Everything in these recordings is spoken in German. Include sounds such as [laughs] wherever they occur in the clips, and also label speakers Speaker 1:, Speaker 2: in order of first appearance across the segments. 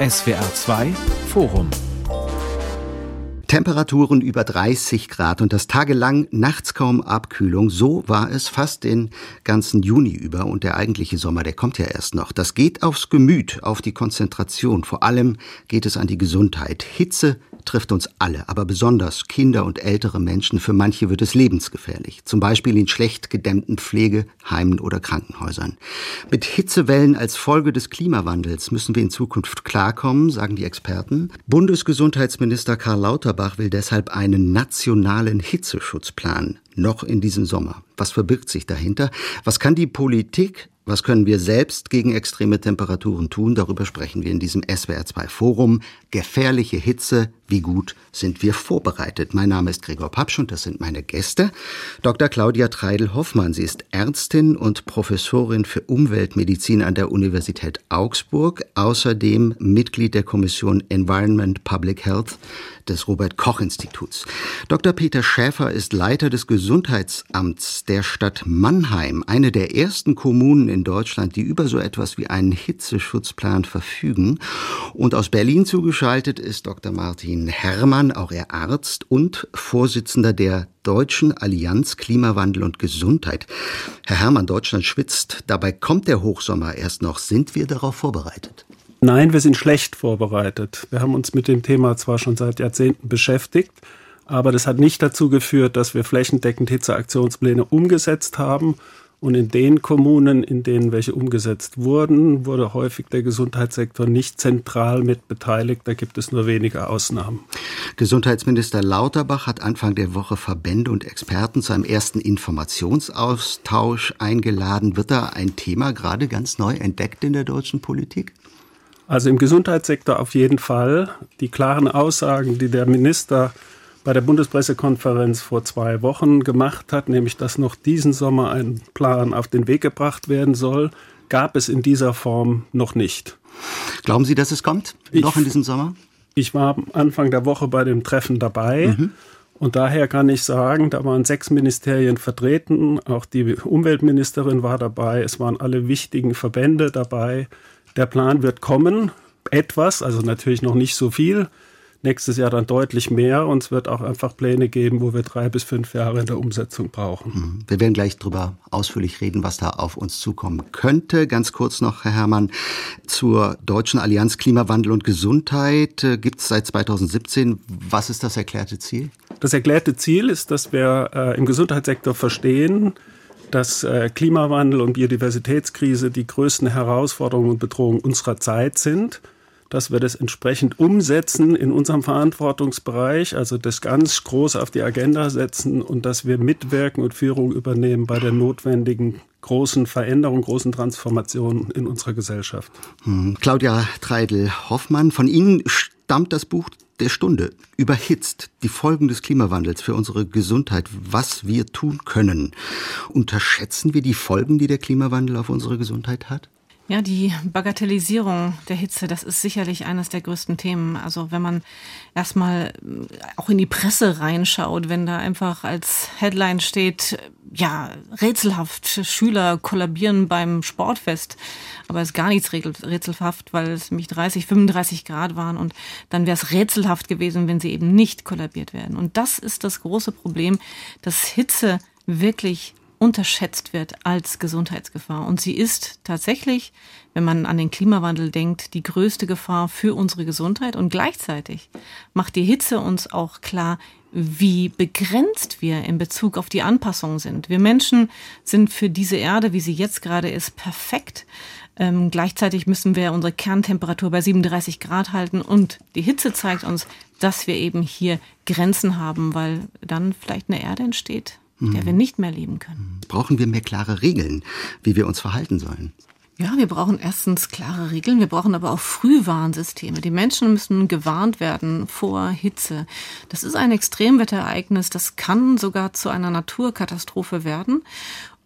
Speaker 1: SWR 2 Forum
Speaker 2: Temperaturen über 30 Grad und das tagelang nachts kaum Abkühlung. So war es fast den ganzen Juni über und der eigentliche Sommer, der kommt ja erst noch. Das geht aufs Gemüt, auf die Konzentration. Vor allem geht es an die Gesundheit. Hitze, trifft uns alle, aber besonders Kinder und ältere Menschen. Für manche wird es lebensgefährlich, zum Beispiel in schlecht gedämmten Pflegeheimen oder Krankenhäusern. Mit Hitzewellen als Folge des Klimawandels müssen wir in Zukunft klarkommen, sagen die Experten. Bundesgesundheitsminister Karl Lauterbach will deshalb einen nationalen Hitzeschutzplan noch in diesem Sommer. Was verbirgt sich dahinter? Was kann die Politik was können wir selbst gegen extreme Temperaturen tun? Darüber sprechen wir in diesem SWR2 Forum. Gefährliche Hitze, wie gut sind wir vorbereitet? Mein Name ist Gregor Papsch und das sind meine Gäste. Dr. Claudia Treidel-Hoffmann. Sie ist Ärztin und Professorin für Umweltmedizin an der Universität Augsburg. Außerdem Mitglied der Kommission Environment Public Health des Robert Koch Instituts. Dr. Peter Schäfer ist Leiter des Gesundheitsamts der Stadt Mannheim, eine der ersten Kommunen in Deutschland, die über so etwas wie einen Hitzeschutzplan verfügen. Und aus Berlin zugeschaltet ist Dr. Martin Herrmann, auch er Arzt und Vorsitzender der Deutschen Allianz Klimawandel und Gesundheit. Herr Herrmann, Deutschland schwitzt. Dabei kommt der Hochsommer erst noch. Sind wir darauf vorbereitet?
Speaker 3: Nein, wir sind schlecht vorbereitet. Wir haben uns mit dem Thema zwar schon seit Jahrzehnten beschäftigt, aber das hat nicht dazu geführt, dass wir flächendeckend Hitzeaktionspläne umgesetzt haben. Und in den Kommunen, in denen welche umgesetzt wurden, wurde häufig der Gesundheitssektor nicht zentral mit beteiligt. Da gibt es nur wenige Ausnahmen.
Speaker 2: Gesundheitsminister Lauterbach hat Anfang der Woche Verbände und Experten zu einem ersten Informationsaustausch eingeladen. Wird da ein Thema gerade ganz neu entdeckt in der deutschen Politik?
Speaker 3: Also im Gesundheitssektor auf jeden Fall. Die klaren Aussagen, die der Minister bei der Bundespressekonferenz vor zwei Wochen gemacht hat, nämlich dass noch diesen Sommer ein Plan auf den Weg gebracht werden soll, gab es in dieser Form noch nicht.
Speaker 2: Glauben Sie, dass es kommt? Ich, noch in diesem Sommer?
Speaker 3: Ich war Anfang der Woche bei dem Treffen dabei. Mhm. Und daher kann ich sagen, da waren sechs Ministerien vertreten, auch die Umweltministerin war dabei, es waren alle wichtigen Verbände dabei. Der Plan wird kommen, etwas, also natürlich noch nicht so viel. Nächstes Jahr dann deutlich mehr und es wird auch einfach Pläne geben, wo wir drei bis fünf Jahre in der Umsetzung brauchen.
Speaker 2: Mhm. Wir werden gleich darüber ausführlich reden, was da auf uns zukommen könnte. Ganz kurz noch, Herr Herrmann, zur Deutschen Allianz Klimawandel und Gesundheit äh, gibt es seit 2017. Was ist das erklärte Ziel?
Speaker 3: Das erklärte Ziel ist, dass wir äh, im Gesundheitssektor verstehen, dass äh, Klimawandel und Biodiversitätskrise die größten Herausforderungen und Bedrohungen unserer Zeit sind, dass wir das entsprechend umsetzen in unserem Verantwortungsbereich, also das ganz groß auf die Agenda setzen und dass wir mitwirken und Führung übernehmen bei der notwendigen großen Veränderung, großen Transformation in unserer Gesellschaft.
Speaker 2: Hm. Claudia Treidel-Hoffmann, von Ihnen stammt das Buch der Stunde überhitzt die Folgen des Klimawandels für unsere Gesundheit, was wir tun können. Unterschätzen wir die Folgen, die der Klimawandel auf unsere Gesundheit hat?
Speaker 4: Ja, die Bagatellisierung der Hitze, das ist sicherlich eines der größten Themen. Also wenn man erstmal äh, auch in die Presse reinschaut, wenn da einfach als Headline steht, ja, rätselhaft, Schüler kollabieren beim Sportfest, aber es ist gar nichts rätselhaft, weil es nämlich 30, 35 Grad waren und dann wäre es rätselhaft gewesen, wenn sie eben nicht kollabiert werden. Und das ist das große Problem, dass Hitze wirklich unterschätzt wird als Gesundheitsgefahr. Und sie ist tatsächlich, wenn man an den Klimawandel denkt, die größte Gefahr für unsere Gesundheit. Und gleichzeitig macht die Hitze uns auch klar, wie begrenzt wir in Bezug auf die Anpassung sind. Wir Menschen sind für diese Erde, wie sie jetzt gerade ist, perfekt. Ähm, gleichzeitig müssen wir unsere Kerntemperatur bei 37 Grad halten und die Hitze zeigt uns, dass wir eben hier Grenzen haben, weil dann vielleicht eine Erde entsteht, in der wir mhm. nicht mehr leben können.
Speaker 2: Brauchen wir mehr klare Regeln, wie wir uns verhalten sollen?
Speaker 4: Ja, wir brauchen erstens klare Regeln, wir brauchen aber auch Frühwarnsysteme. Die Menschen müssen gewarnt werden vor Hitze. Das ist ein Extremwetterereignis, das kann sogar zu einer Naturkatastrophe werden.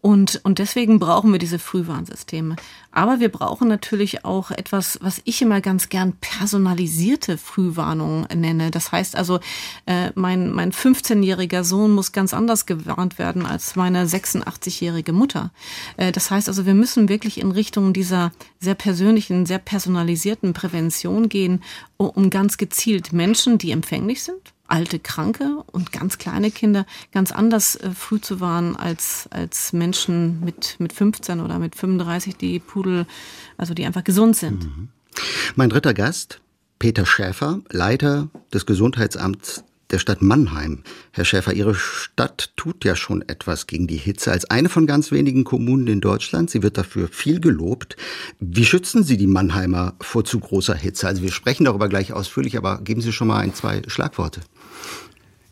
Speaker 4: Und, und deswegen brauchen wir diese Frühwarnsysteme. Aber wir brauchen natürlich auch etwas, was ich immer ganz gern personalisierte Frühwarnung nenne. Das heißt also, äh, mein, mein 15-jähriger Sohn muss ganz anders gewarnt werden als meine 86-jährige Mutter. Äh, das heißt also, wir müssen wirklich in Richtung dieser sehr persönlichen, sehr personalisierten Prävention gehen, um ganz gezielt Menschen, die empfänglich sind, alte Kranke und ganz kleine Kinder ganz anders äh, früh zu warnen als, als Menschen mit, mit 15 oder mit 35, die Pudel, also die einfach gesund sind. Mhm.
Speaker 2: Mein dritter Gast, Peter Schäfer, Leiter des Gesundheitsamts der Stadt Mannheim. Herr Schäfer, Ihre Stadt tut ja schon etwas gegen die Hitze als eine von ganz wenigen Kommunen in Deutschland. Sie wird dafür viel gelobt. Wie schützen Sie die Mannheimer vor zu großer Hitze? Also wir sprechen darüber gleich ausführlich, aber geben Sie schon mal ein, zwei Schlagworte.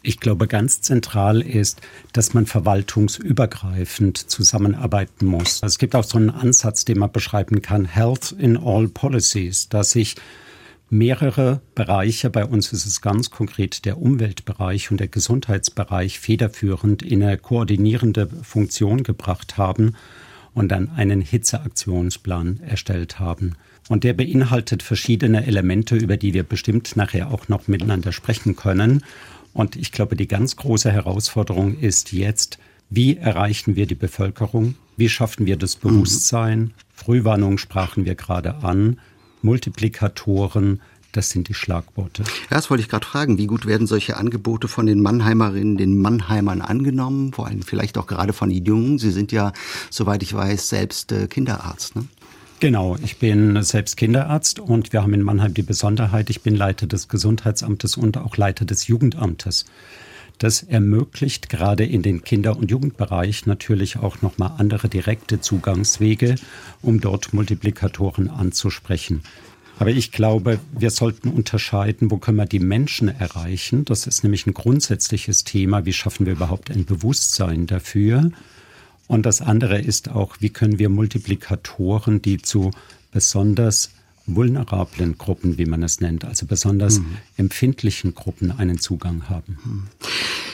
Speaker 5: Ich glaube, ganz zentral ist, dass man verwaltungsübergreifend zusammenarbeiten muss. Also es gibt auch so einen Ansatz, den man beschreiben kann, Health in All Policies, dass sich mehrere Bereiche, bei uns ist es ganz konkret der Umweltbereich und der Gesundheitsbereich federführend in eine koordinierende Funktion gebracht haben und dann einen Hitzeaktionsplan erstellt haben. Und der beinhaltet verschiedene Elemente, über die wir bestimmt nachher auch noch miteinander sprechen können. Und ich glaube, die ganz große Herausforderung ist jetzt, wie erreichen wir die Bevölkerung? Wie schaffen wir das Bewusstsein? Frühwarnung sprachen wir gerade an. Multiplikatoren, das sind die Schlagworte.
Speaker 2: Ja, das wollte ich gerade fragen. Wie gut werden solche Angebote von den Mannheimerinnen, den Mannheimern angenommen? Vor allem vielleicht auch gerade von den Jungen. Sie sind ja, soweit ich weiß, selbst äh, Kinderarzt. Ne?
Speaker 5: Genau, ich bin selbst Kinderarzt und wir haben in Mannheim die Besonderheit, ich bin Leiter des Gesundheitsamtes und auch Leiter des Jugendamtes. Das ermöglicht gerade in den Kinder- und Jugendbereich natürlich auch nochmal andere direkte Zugangswege, um dort Multiplikatoren anzusprechen. Aber ich glaube, wir sollten unterscheiden, wo können wir die Menschen erreichen. Das ist nämlich ein grundsätzliches Thema. Wie schaffen wir überhaupt ein Bewusstsein dafür? Und das andere ist auch, wie können wir Multiplikatoren, die zu besonders vulnerablen Gruppen, wie man es nennt, also besonders mhm. empfindlichen Gruppen einen Zugang haben. Mhm.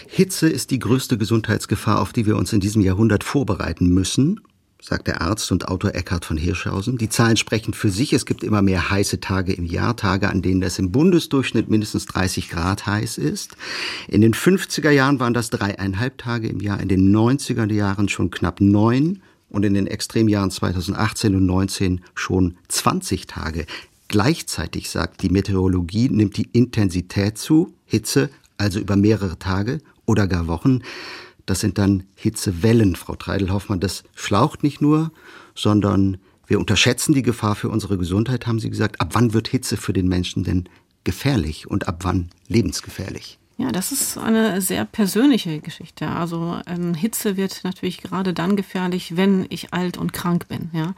Speaker 2: Hitze ist die größte Gesundheitsgefahr, auf die wir uns in diesem Jahrhundert vorbereiten müssen sagt der Arzt und Autor Eckhard von Hirschhausen. Die Zahlen sprechen für sich. Es gibt immer mehr heiße Tage im Jahr, Tage, an denen es im Bundesdurchschnitt mindestens 30 Grad heiß ist. In den 50er Jahren waren das dreieinhalb Tage im Jahr, in den 90er Jahren schon knapp neun und in den Extremjahren 2018 und 19 schon 20 Tage. Gleichzeitig sagt die Meteorologie, nimmt die Intensität zu, Hitze, also über mehrere Tage oder gar Wochen. Das sind dann Hitzewellen, Frau Treidelhoffmann. Das schlaucht nicht nur, sondern wir unterschätzen die Gefahr für unsere Gesundheit, haben Sie gesagt. Ab wann wird Hitze für den Menschen denn gefährlich und ab wann lebensgefährlich?
Speaker 4: Ja, das ist eine sehr persönliche Geschichte. Also ähm, Hitze wird natürlich gerade dann gefährlich, wenn ich alt und krank bin. Ja,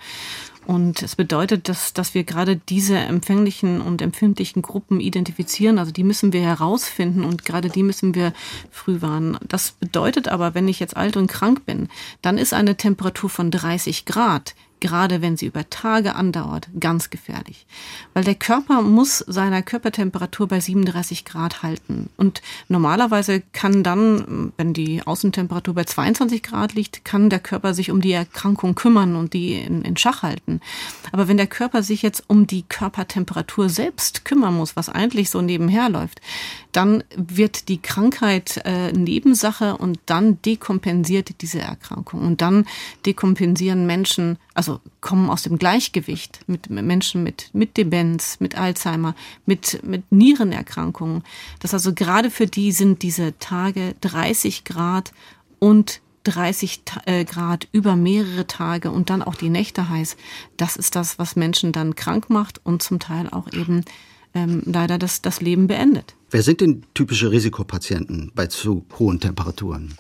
Speaker 4: und es bedeutet, dass, dass wir gerade diese empfänglichen und empfindlichen Gruppen identifizieren. Also die müssen wir herausfinden und gerade die müssen wir früh warnen. Das bedeutet aber, wenn ich jetzt alt und krank bin, dann ist eine Temperatur von 30 Grad gerade wenn sie über Tage andauert, ganz gefährlich. Weil der Körper muss seiner Körpertemperatur bei 37 Grad halten. Und normalerweise kann dann, wenn die Außentemperatur bei 22 Grad liegt, kann der Körper sich um die Erkrankung kümmern und die in, in Schach halten. Aber wenn der Körper sich jetzt um die Körpertemperatur selbst kümmern muss, was eigentlich so nebenher läuft, dann wird die Krankheit äh, Nebensache und dann dekompensiert diese Erkrankung. Und dann dekompensieren Menschen, also kommen aus dem Gleichgewicht mit Menschen mit, mit Demenz, mit Alzheimer, mit, mit Nierenerkrankungen. Das also gerade für die sind diese Tage 30 Grad und 30 äh, Grad über mehrere Tage und dann auch die Nächte heiß. Das ist das, was Menschen dann krank macht und zum Teil auch eben ähm, leider das, das Leben beendet.
Speaker 2: Wer sind denn typische Risikopatienten bei zu hohen Temperaturen?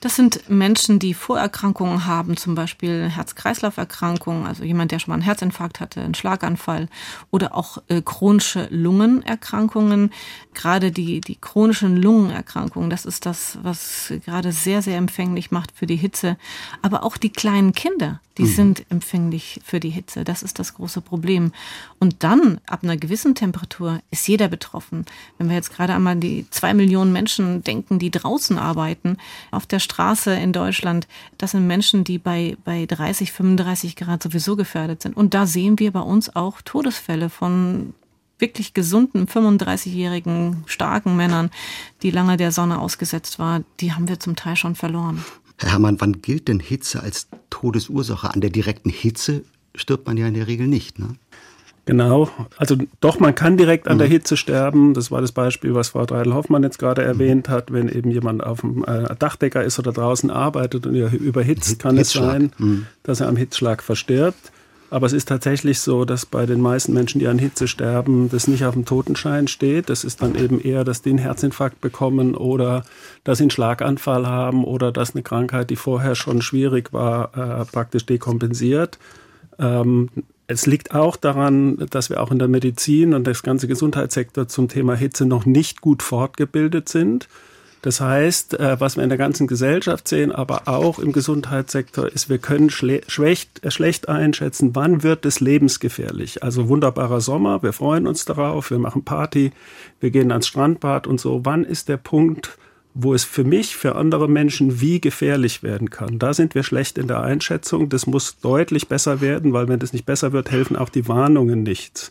Speaker 4: Das sind Menschen, die Vorerkrankungen haben, zum Beispiel Herz-Kreislauf-Erkrankungen, also jemand, der schon mal einen Herzinfarkt hatte, einen Schlaganfall oder auch äh, chronische Lungenerkrankungen. Gerade die, die chronischen Lungenerkrankungen, das ist das, was gerade sehr, sehr empfänglich macht für die Hitze. Aber auch die kleinen Kinder, die mhm. sind empfänglich für die Hitze. Das ist das große Problem. Und dann, ab einer gewissen Temperatur, ist jeder betroffen. Wenn wir jetzt jetzt gerade einmal die zwei Millionen Menschen denken, die draußen arbeiten, auf der Straße in Deutschland, das sind Menschen, die bei, bei 30, 35 Grad sowieso gefährdet sind. Und da sehen wir bei uns auch Todesfälle von wirklich gesunden 35-jährigen starken Männern, die lange der Sonne ausgesetzt war, die haben wir zum Teil schon verloren.
Speaker 2: Herr Herrmann, wann gilt denn Hitze als Todesursache? An der direkten Hitze stirbt man ja in der Regel nicht, ne?
Speaker 3: Genau, also doch, man kann direkt an mhm. der Hitze sterben. Das war das Beispiel, was Frau Dreidel-Hoffmann jetzt gerade mhm. erwähnt hat. Wenn eben jemand auf dem äh, Dachdecker ist oder draußen arbeitet und er überhitzt, kann es sein, mhm. dass er am Hitzschlag verstirbt. Aber es ist tatsächlich so, dass bei den meisten Menschen, die an Hitze sterben, das nicht auf dem Totenschein steht. Das ist dann eben eher, dass die einen Herzinfarkt bekommen oder dass sie einen Schlaganfall haben oder dass eine Krankheit, die vorher schon schwierig war, äh, praktisch dekompensiert. Ähm, es liegt auch daran, dass wir auch in der Medizin und das ganze Gesundheitssektor zum Thema Hitze noch nicht gut fortgebildet sind. Das heißt, äh, was wir in der ganzen Gesellschaft sehen, aber auch im Gesundheitssektor, ist, wir können schlecht, äh, schlecht einschätzen, wann wird es lebensgefährlich. Also wunderbarer Sommer, wir freuen uns darauf, wir machen Party, wir gehen ans Strandbad und so. Wann ist der Punkt, wo es für mich, für andere Menschen wie gefährlich werden kann. Da sind wir schlecht in der Einschätzung. Das muss deutlich besser werden, weil wenn das nicht besser wird, helfen auch die Warnungen nichts.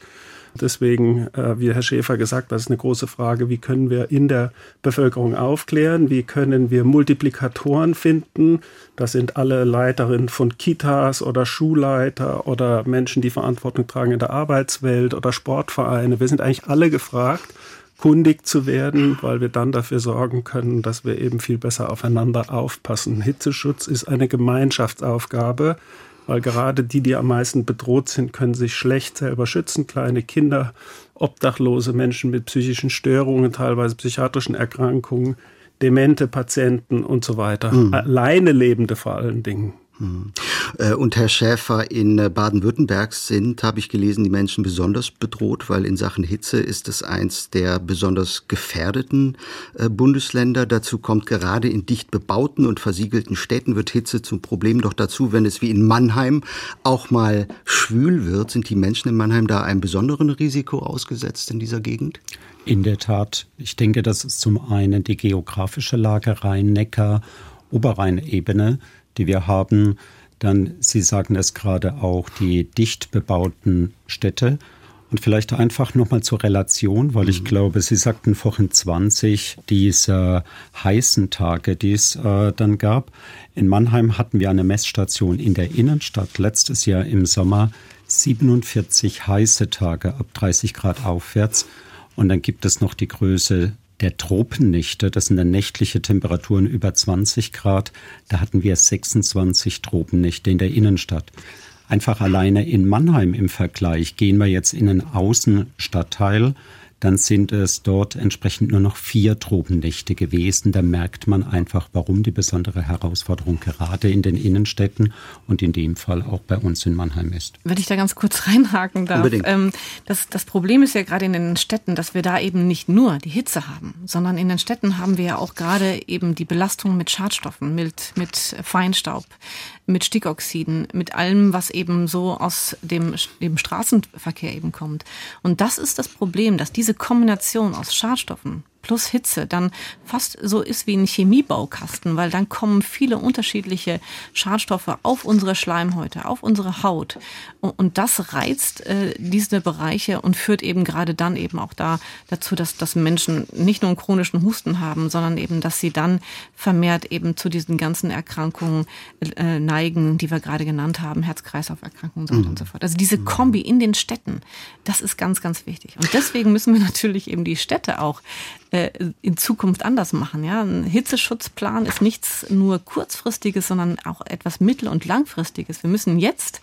Speaker 3: Deswegen, äh, wie Herr Schäfer gesagt hat, ist eine große Frage, wie können wir in der Bevölkerung aufklären, wie können wir Multiplikatoren finden. Das sind alle Leiterinnen von Kitas oder Schulleiter oder Menschen, die Verantwortung tragen in der Arbeitswelt oder Sportvereine. Wir sind eigentlich alle gefragt, kundig zu werden, weil wir dann dafür sorgen können, dass wir eben viel besser aufeinander aufpassen. Hitzeschutz ist eine Gemeinschaftsaufgabe weil gerade die, die am meisten bedroht sind, können sich schlecht selber schützen. Kleine Kinder, obdachlose Menschen mit psychischen Störungen, teilweise psychiatrischen Erkrankungen, demente Patienten und so weiter. Mhm. Alleine Lebende vor allen Dingen.
Speaker 2: Hm. Äh, und Herr Schäfer, in äh, Baden-Württemberg sind, habe ich gelesen, die Menschen besonders bedroht, weil in Sachen Hitze ist es eins der besonders gefährdeten äh, Bundesländer. Dazu kommt gerade in dicht bebauten und versiegelten Städten wird Hitze zum Problem. Doch dazu, wenn es wie in Mannheim auch mal schwül wird, sind die Menschen in Mannheim da einem besonderen Risiko ausgesetzt in dieser Gegend?
Speaker 5: In der Tat. Ich denke, das ist zum einen die geografische Lage Rhein-Neckar, Oberrheinebene die wir haben. Dann, Sie sagen es gerade auch, die dicht bebauten Städte. Und vielleicht einfach nochmal zur Relation, weil ich mhm. glaube, Sie sagten vorhin 20 dieser heißen Tage, die es äh, dann gab. In Mannheim hatten wir eine Messstation in der Innenstadt letztes Jahr im Sommer 47 heiße Tage ab 30 Grad aufwärts. Und dann gibt es noch die Größe der Tropennächte, das sind dann nächtliche Temperaturen über 20 Grad, da hatten wir 26 Tropennächte in der Innenstadt. Einfach alleine in Mannheim im Vergleich gehen wir jetzt in einen Außenstadtteil, dann sind es dort entsprechend nur noch vier Tropennächte gewesen. Da merkt man einfach, warum die besondere Herausforderung gerade in den Innenstädten und in dem Fall auch bei uns in Mannheim ist.
Speaker 4: Wenn ich da ganz kurz [laughs] reinhaken darf. Ähm, das, das Problem ist ja gerade in den Städten, dass wir da eben nicht nur die Hitze haben, sondern in den Städten haben wir ja auch gerade eben die Belastung mit Schadstoffen, mit, mit Feinstaub, mit Stickoxiden, mit allem, was eben so aus dem, dem Straßenverkehr eben kommt. Und das ist das Problem, dass diese Kombination aus Schadstoffen plus Hitze dann fast so ist wie ein Chemiebaukasten, weil dann kommen viele unterschiedliche Schadstoffe auf unsere Schleimhäute, auf unsere Haut. Und das reizt äh, diese Bereiche und führt eben gerade dann eben auch da dazu, dass, dass Menschen nicht nur einen chronischen Husten haben, sondern eben, dass sie dann vermehrt eben zu diesen ganzen Erkrankungen äh, neigen, die wir gerade genannt haben, Herz-Kreislauf-Erkrankungen und, mhm. und so fort. Also diese Kombi in den Städten, das ist ganz, ganz wichtig. Und deswegen müssen wir [laughs] natürlich eben die Städte auch äh, in Zukunft anders machen. Ja? Ein Hitzeschutzplan ist nichts nur kurzfristiges, sondern auch etwas mittel- und langfristiges. Wir müssen jetzt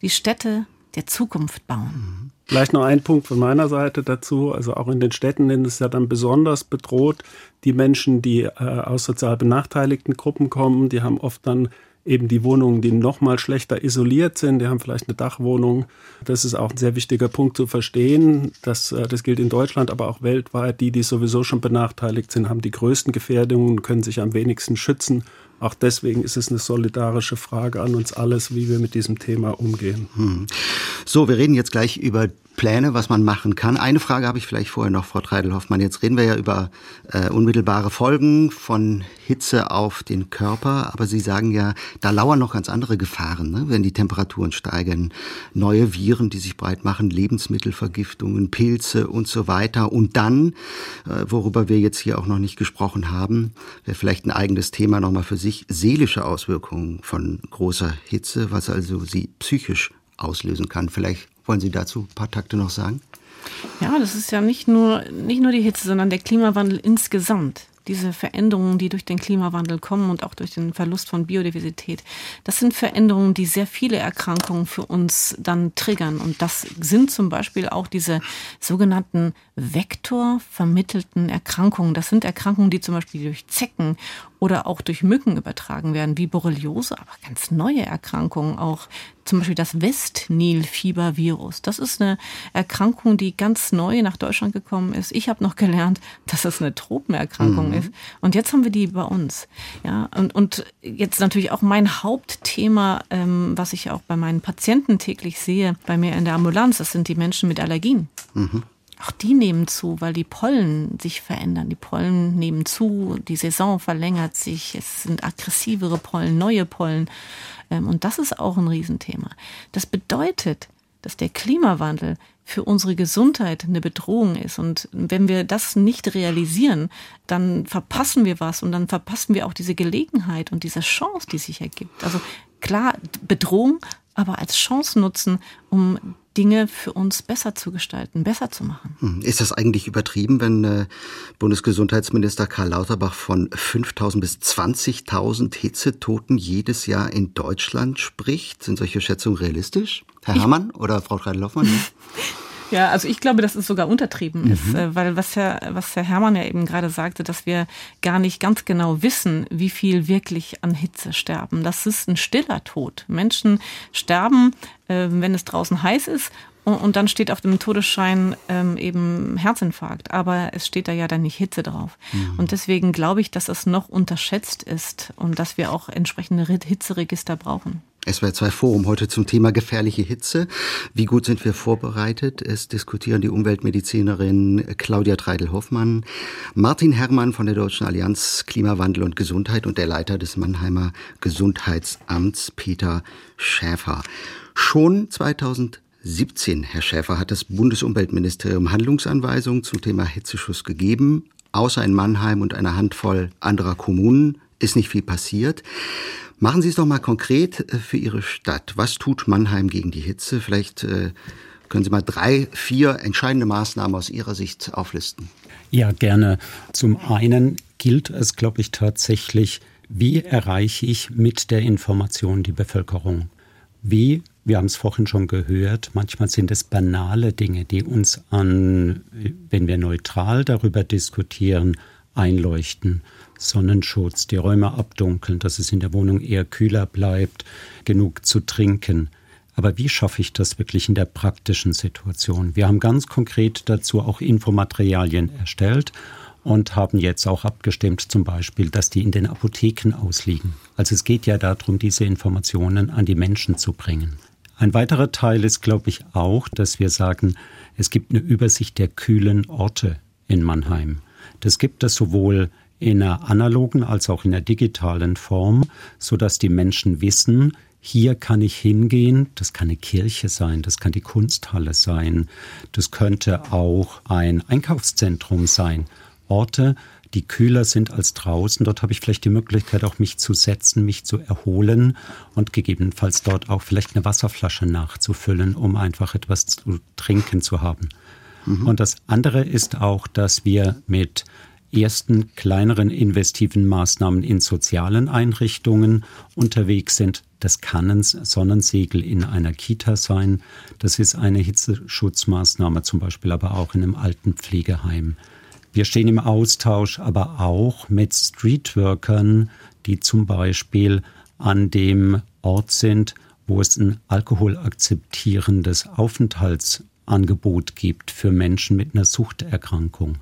Speaker 4: die Städte der Zukunft bauen.
Speaker 3: Vielleicht noch ein Punkt von meiner Seite dazu. Also auch in den Städten sind es ja dann besonders bedroht. Die Menschen, die äh, aus sozial benachteiligten Gruppen kommen, die haben oft dann eben die Wohnungen, die noch mal schlechter isoliert sind, die haben vielleicht eine Dachwohnung. Das ist auch ein sehr wichtiger Punkt zu verstehen. Das, äh, das gilt in Deutschland, aber auch weltweit. Die, die sowieso schon benachteiligt sind, haben die größten Gefährdungen, können sich am wenigsten schützen. Auch deswegen ist es eine solidarische Frage an uns alles, wie wir mit diesem Thema umgehen. Hm.
Speaker 2: So, wir reden jetzt gleich über Pläne, was man machen kann. Eine Frage habe ich vielleicht vorher noch, Frau Treidel-Hoffmann. Jetzt reden wir ja über äh, unmittelbare Folgen von Hitze auf den Körper, aber Sie sagen ja, da lauern noch ganz andere Gefahren, ne? wenn die Temperaturen steigen. Neue Viren, die sich breit machen, Lebensmittelvergiftungen, Pilze und so weiter. Und dann, äh, worüber wir jetzt hier auch noch nicht gesprochen haben, wäre vielleicht ein eigenes Thema nochmal für sich, seelische Auswirkungen von großer Hitze, was also sie psychisch auslösen kann. Vielleicht wollen Sie dazu ein paar Takte noch sagen?
Speaker 4: Ja, das ist ja nicht nur, nicht nur die Hitze, sondern der Klimawandel insgesamt diese Veränderungen, die durch den Klimawandel kommen und auch durch den Verlust von Biodiversität, das sind Veränderungen, die sehr viele Erkrankungen für uns dann triggern. Und das sind zum Beispiel auch diese sogenannten vektorvermittelten Erkrankungen. Das sind Erkrankungen, die zum Beispiel durch Zecken oder auch durch Mücken übertragen werden, wie Borreliose, aber ganz neue Erkrankungen, auch zum Beispiel das Westnil-Fiebervirus. Das ist eine Erkrankung, die ganz neu nach Deutschland gekommen ist. Ich habe noch gelernt, dass es eine Tropenerkrankung mhm. ist. Und jetzt haben wir die bei uns. Ja, und, und jetzt natürlich auch mein Hauptthema, ähm, was ich auch bei meinen Patienten täglich sehe, bei mir in der Ambulanz, das sind die Menschen mit Allergien. Mhm. Auch die nehmen zu, weil die Pollen sich verändern. Die Pollen nehmen zu, die Saison verlängert sich, es sind aggressivere Pollen, neue Pollen. Ähm, und das ist auch ein Riesenthema. Das bedeutet, dass der Klimawandel für unsere Gesundheit eine Bedrohung ist. Und wenn wir das nicht realisieren, dann verpassen wir was und dann verpassen wir auch diese Gelegenheit und diese Chance, die sich ergibt. Also klar, Bedrohung, aber als Chance nutzen, um Dinge für uns besser zu gestalten, besser zu machen.
Speaker 2: Hm. Ist das eigentlich übertrieben, wenn äh, Bundesgesundheitsminister Karl Lauterbach von 5.000 bis 20.000 Hitzetoten jedes Jahr in Deutschland spricht? Sind solche Schätzungen realistisch? Herr Herrmann oder Frau Schreider-Loffmann? [laughs]
Speaker 4: Ja, also ich glaube, dass es sogar untertrieben mhm. ist, äh, weil was Herr, was Herr Herrmann ja eben gerade sagte, dass wir gar nicht ganz genau wissen, wie viel wirklich an Hitze sterben. Das ist ein stiller Tod. Menschen sterben, äh, wenn es draußen heiß ist und dann steht auf dem Todesschein ähm, eben Herzinfarkt, aber es steht da ja dann nicht Hitze drauf. Mhm. Und deswegen glaube ich, dass es noch unterschätzt ist und dass wir auch entsprechende Hitzeregister brauchen.
Speaker 2: SWR 2 Forum heute zum Thema gefährliche Hitze. Wie gut sind wir vorbereitet? Es diskutieren die Umweltmedizinerin Claudia Treidel-Hoffmann, Martin Herrmann von der Deutschen Allianz Klimawandel und Gesundheit und der Leiter des Mannheimer Gesundheitsamts Peter Schäfer. Schon 2017, Herr Schäfer, hat das Bundesumweltministerium Handlungsanweisungen zum Thema Hitzeschuss gegeben. Außer in Mannheim und einer Handvoll anderer Kommunen ist nicht viel passiert. Machen Sie es doch mal konkret äh, für Ihre Stadt. Was tut Mannheim gegen die Hitze? Vielleicht äh, können Sie mal drei, vier entscheidende Maßnahmen aus Ihrer Sicht auflisten.
Speaker 5: Ja, gerne. Zum einen gilt es, glaube ich, tatsächlich, wie erreiche ich mit der Information die Bevölkerung? Wie, wir haben es vorhin schon gehört, manchmal sind es banale Dinge, die uns an, wenn wir neutral darüber diskutieren, einleuchten. Sonnenschutz, die Räume abdunkeln, dass es in der Wohnung eher kühler bleibt, genug zu trinken. Aber wie schaffe ich das wirklich in der praktischen Situation? Wir haben ganz konkret dazu auch Infomaterialien erstellt und haben jetzt auch abgestimmt, zum Beispiel, dass die in den Apotheken ausliegen. Also es geht ja darum, diese Informationen an die Menschen zu bringen. Ein weiterer Teil ist, glaube ich, auch, dass wir sagen, es gibt eine Übersicht der kühlen Orte in Mannheim. Das gibt es sowohl in einer analogen als auch in einer digitalen Form, so dass die Menschen wissen, hier kann ich hingehen, das kann eine Kirche sein, das kann die Kunsthalle sein, das könnte auch ein Einkaufszentrum sein. Orte, die kühler sind als draußen. Dort habe ich vielleicht die Möglichkeit, auch mich zu setzen, mich zu erholen und gegebenenfalls dort auch vielleicht eine Wasserflasche nachzufüllen, um einfach etwas zu trinken zu haben. Mhm. Und das andere ist auch, dass wir mit ersten kleineren investiven Maßnahmen in sozialen Einrichtungen unterwegs sind. Das kann ein Sonnensegel in einer Kita sein. Das ist eine Hitzeschutzmaßnahme zum Beispiel, aber auch in einem alten Pflegeheim. Wir stehen im Austausch aber auch mit Streetworkern, die zum Beispiel an dem Ort sind, wo es ein alkoholakzeptierendes Aufenthaltsangebot gibt für Menschen mit einer Suchterkrankung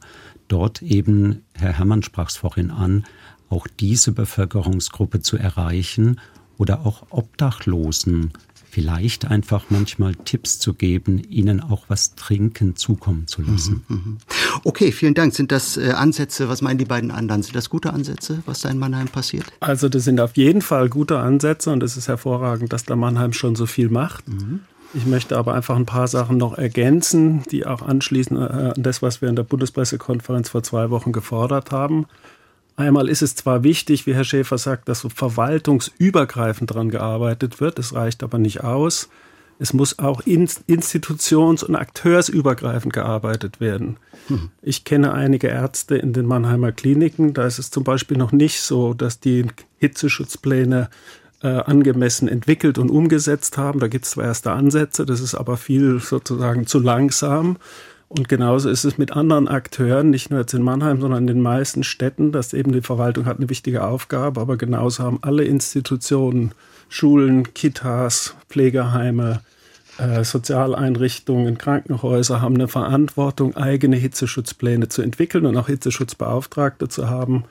Speaker 5: dort eben, Herr Herrmann sprach es vorhin an, auch diese Bevölkerungsgruppe zu erreichen oder auch Obdachlosen vielleicht einfach manchmal Tipps zu geben, ihnen auch was trinken zukommen zu lassen. Mhm,
Speaker 2: mhm. Okay, vielen Dank. Sind das äh, Ansätze, was meinen die beiden anderen? Sind das gute Ansätze, was da in Mannheim passiert?
Speaker 3: Also das sind auf jeden Fall gute Ansätze und es ist hervorragend, dass der Mannheim schon so viel macht. Mhm. Ich möchte aber einfach ein paar Sachen noch ergänzen, die auch anschließen äh, an das, was wir in der Bundespressekonferenz vor zwei Wochen gefordert haben. Einmal ist es zwar wichtig, wie Herr Schäfer sagt, dass so verwaltungsübergreifend daran gearbeitet wird, es reicht aber nicht aus. Es muss auch institutions- und akteursübergreifend gearbeitet werden. Hm. Ich kenne einige Ärzte in den Mannheimer Kliniken, da ist es zum Beispiel noch nicht so, dass die Hitzeschutzpläne äh, angemessen entwickelt und umgesetzt haben. Da gibt es zwar erste Ansätze, das ist aber viel sozusagen zu langsam. Und genauso ist es mit anderen Akteuren, nicht nur jetzt in Mannheim, sondern in den meisten Städten, dass eben die Verwaltung hat eine wichtige Aufgabe, aber genauso haben alle Institutionen, Schulen, Kitas, Pflegeheime, äh, Sozialeinrichtungen, Krankenhäuser haben eine Verantwortung, eigene Hitzeschutzpläne zu entwickeln und auch Hitzeschutzbeauftragte zu haben.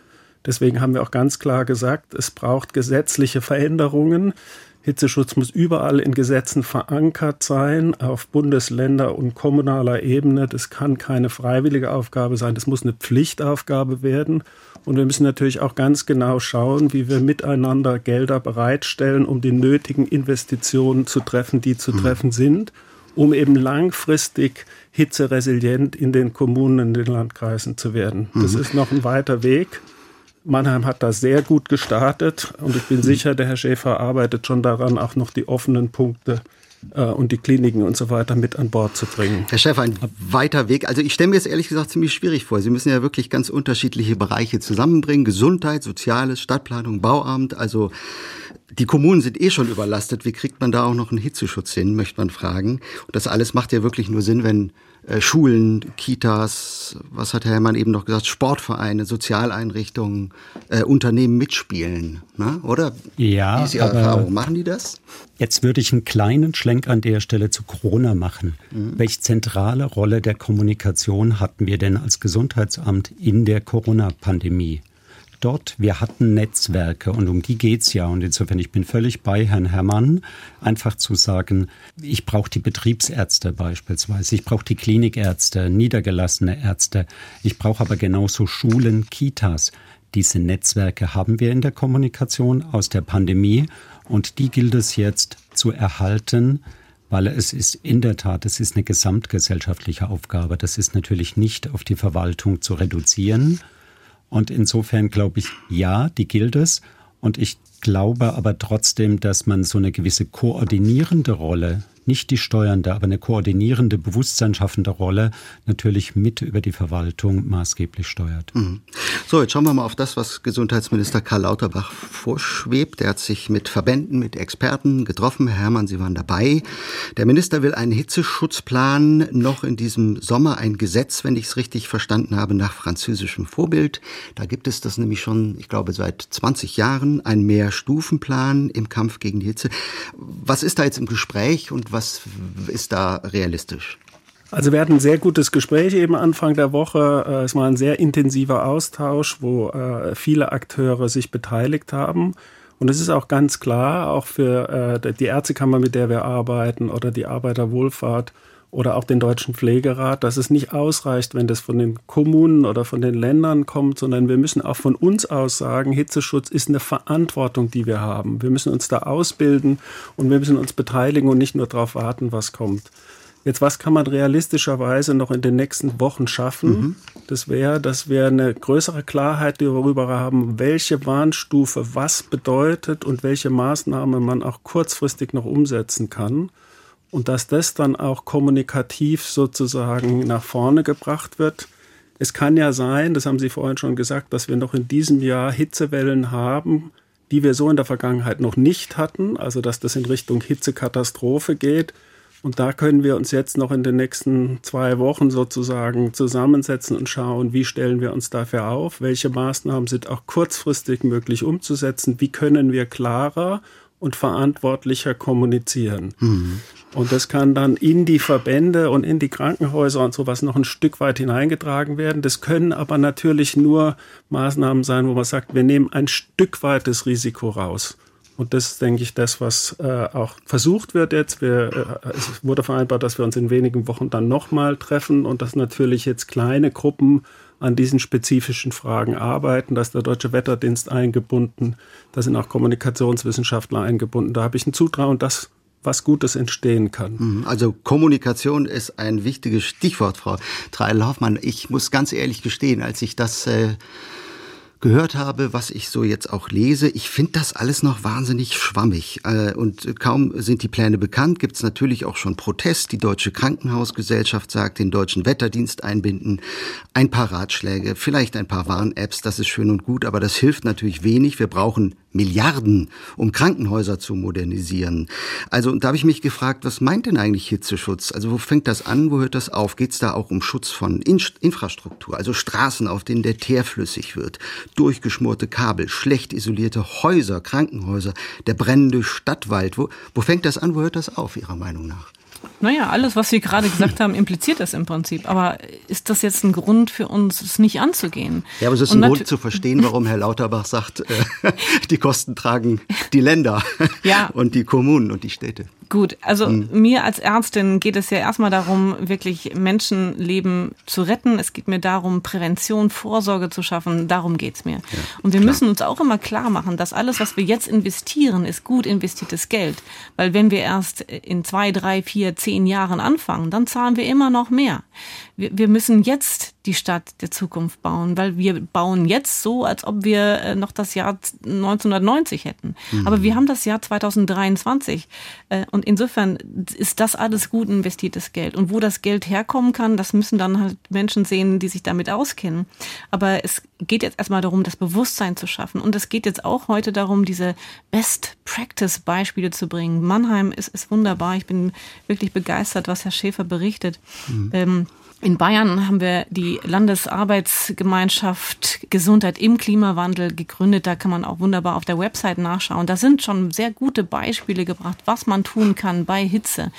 Speaker 3: Deswegen haben wir auch ganz klar gesagt, es braucht gesetzliche Veränderungen. Hitzeschutz muss überall in Gesetzen verankert sein, auf Bundesländer und kommunaler Ebene. Das kann keine freiwillige Aufgabe sein, das muss eine Pflichtaufgabe werden. Und wir müssen natürlich auch ganz genau schauen, wie wir miteinander Gelder bereitstellen, um die nötigen Investitionen zu treffen, die zu mhm. treffen sind, um eben langfristig hitzeresilient in den Kommunen, in den Landkreisen zu werden. Das mhm. ist noch ein weiter Weg. Mannheim hat da sehr gut gestartet und ich bin [laughs] sicher, der Herr Schäfer arbeitet schon daran, auch noch die offenen Punkte äh, und die Kliniken und so weiter mit an Bord zu bringen.
Speaker 2: Herr Schäfer, ein weiter Weg. Also ich stelle mir jetzt ehrlich gesagt ziemlich schwierig vor. Sie müssen ja wirklich ganz unterschiedliche Bereiche zusammenbringen. Gesundheit, Soziales, Stadtplanung, Bauamt. Also die Kommunen sind eh schon überlastet. Wie kriegt man da auch noch einen Hitzeschutz hin, möchte man fragen. Und das alles macht ja wirklich nur Sinn, wenn äh, Schulen, Kitas, was hat Herr Herrmann eben noch gesagt, Sportvereine, Sozialeinrichtungen, äh, Unternehmen mitspielen, ne? oder?
Speaker 5: Ja,
Speaker 2: Wie ist Ihre Erfahrung? Machen die das?
Speaker 5: Jetzt würde ich einen kleinen Schlenk an der Stelle zu Corona machen. Mhm. Welche zentrale Rolle der Kommunikation hatten wir denn als Gesundheitsamt in der Corona-Pandemie? Dort, wir hatten Netzwerke und um die geht's ja. Und insofern, ich bin völlig bei Herrn Herrmann, einfach zu sagen, ich brauche die Betriebsärzte beispielsweise, ich brauche die Klinikärzte, niedergelassene Ärzte, ich brauche aber genauso Schulen, Kitas. Diese Netzwerke haben wir in der Kommunikation aus der Pandemie und die gilt es jetzt zu erhalten, weil es ist in der Tat, es ist eine gesamtgesellschaftliche Aufgabe. Das ist natürlich nicht auf die Verwaltung zu reduzieren. Und insofern glaube ich, ja, die gilt es. Und ich glaube aber trotzdem, dass man so eine gewisse koordinierende Rolle nicht die steuernde, aber eine koordinierende, bewusstseinsschaffende Rolle natürlich mit über die Verwaltung maßgeblich steuert. Mhm.
Speaker 2: So, jetzt schauen wir mal auf das, was Gesundheitsminister Karl Lauterbach vorschwebt. Er hat sich mit Verbänden, mit Experten getroffen. Herr Herrmann, Sie waren dabei. Der Minister will einen Hitzeschutzplan noch in diesem Sommer, ein Gesetz, wenn ich es richtig verstanden habe, nach französischem Vorbild. Da gibt es das nämlich schon, ich glaube, seit 20 Jahren, ein Mehrstufenplan im Kampf gegen die Hitze. Was ist da jetzt im Gespräch und was was ist da realistisch?
Speaker 3: Also wir hatten ein sehr gutes Gespräch eben Anfang der Woche. Äh, es war ein sehr intensiver Austausch, wo äh, viele Akteure sich beteiligt haben. Und es ist auch ganz klar, auch für äh, die Ärztekammer, mit der wir arbeiten, oder die Arbeiterwohlfahrt oder auch den Deutschen Pflegerat, dass es nicht ausreicht, wenn das von den Kommunen oder von den Ländern kommt, sondern wir müssen auch von uns aus sagen, Hitzeschutz ist eine Verantwortung, die wir haben. Wir müssen uns da ausbilden und wir müssen uns beteiligen und nicht nur darauf warten, was kommt. Jetzt, was kann man realistischerweise noch in den nächsten Wochen schaffen? Mhm. Das wäre, dass wir eine größere Klarheit darüber haben, welche Warnstufe was bedeutet und welche Maßnahmen man auch kurzfristig noch umsetzen kann und dass das dann auch kommunikativ sozusagen nach vorne gebracht wird. Es kann ja sein, das haben Sie vorhin schon gesagt, dass wir noch in diesem Jahr Hitzewellen haben, die wir so in der Vergangenheit noch nicht hatten, also dass das in Richtung Hitzekatastrophe geht. Und da können wir uns jetzt noch in den nächsten zwei Wochen sozusagen zusammensetzen und schauen, wie stellen wir uns dafür auf, welche Maßnahmen sind auch kurzfristig möglich umzusetzen, wie können wir klarer und verantwortlicher kommunizieren. Mhm. Und das kann dann in die Verbände und in die Krankenhäuser und sowas noch ein Stück weit hineingetragen werden. Das können aber natürlich nur Maßnahmen sein, wo man sagt, wir nehmen ein Stück weit das Risiko raus. Und das ist, denke ich, das, was äh, auch versucht wird jetzt. Wir, äh, es wurde vereinbart, dass wir uns in wenigen Wochen dann nochmal treffen und dass natürlich jetzt kleine Gruppen an diesen spezifischen Fragen arbeiten. Da ist der Deutsche Wetterdienst eingebunden, da sind auch Kommunikationswissenschaftler eingebunden. Da habe ich ein Zutrauen, dass was Gutes entstehen kann.
Speaker 2: Mhm. Also Kommunikation ist ein wichtiges Stichwort, Frau Treidel-Hoffmann. Ich muss ganz ehrlich gestehen, als ich das äh, gehört habe, was ich so jetzt auch lese, ich finde das alles noch wahnsinnig schwammig. Äh, und kaum sind die Pläne bekannt, gibt es natürlich auch schon Protest. Die Deutsche Krankenhausgesellschaft sagt, den deutschen Wetterdienst einbinden, ein paar Ratschläge, vielleicht ein paar Warn-Apps, das ist schön und gut, aber das hilft natürlich wenig. Wir brauchen Milliarden, um Krankenhäuser zu modernisieren. Also, da habe ich mich gefragt, was meint denn eigentlich Hitzeschutz? Also, wo fängt das an, wo hört das auf? Geht es da auch um Schutz von In Infrastruktur, also Straßen, auf denen der Teer flüssig wird, durchgeschmorte Kabel, schlecht isolierte Häuser, Krankenhäuser, der brennende Stadtwald? Wo, wo fängt das an, wo hört das auf, Ihrer Meinung nach?
Speaker 4: Naja, alles, was Sie gerade gesagt haben, impliziert das im Prinzip. Aber ist das jetzt ein Grund für uns, es nicht anzugehen?
Speaker 2: Ja, aber es ist ein Grund zu verstehen, warum Herr Lauterbach sagt, äh, [laughs] die Kosten tragen die Länder ja. [laughs] und die Kommunen und die Städte.
Speaker 4: Gut, also mhm. mir als Ärztin geht es ja erstmal darum, wirklich Menschenleben zu retten. Es geht mir darum, Prävention, Vorsorge zu schaffen. Darum geht's mir. Ja, und wir klar. müssen uns auch immer klar machen, dass alles, was wir jetzt investieren, ist gut investiertes Geld. Weil wenn wir erst in zwei, drei, vier, zehn Jahren anfangen, dann zahlen wir immer noch mehr. Wir, wir müssen jetzt die Stadt der Zukunft bauen, weil wir bauen jetzt so, als ob wir äh, noch das Jahr 1990 hätten. Mhm. Aber wir haben das Jahr 2023 äh, und insofern ist das alles gut investiertes Geld. Und wo das Geld herkommen kann, das müssen dann halt Menschen sehen, die sich damit auskennen. Aber es geht jetzt erstmal darum, das Bewusstsein zu schaffen. Und es geht jetzt auch heute darum, diese Best-Practice-Beispiele zu bringen. Mannheim ist, ist wunderbar. Ich bin wirklich begeistert, was Herr Schäfer berichtet. Mhm. Ähm, in Bayern haben wir die Landesarbeitsgemeinschaft Gesundheit im Klimawandel gegründet. Da kann man auch wunderbar auf der Website nachschauen. Da sind schon sehr gute Beispiele gebracht, was man tun kann bei Hitze.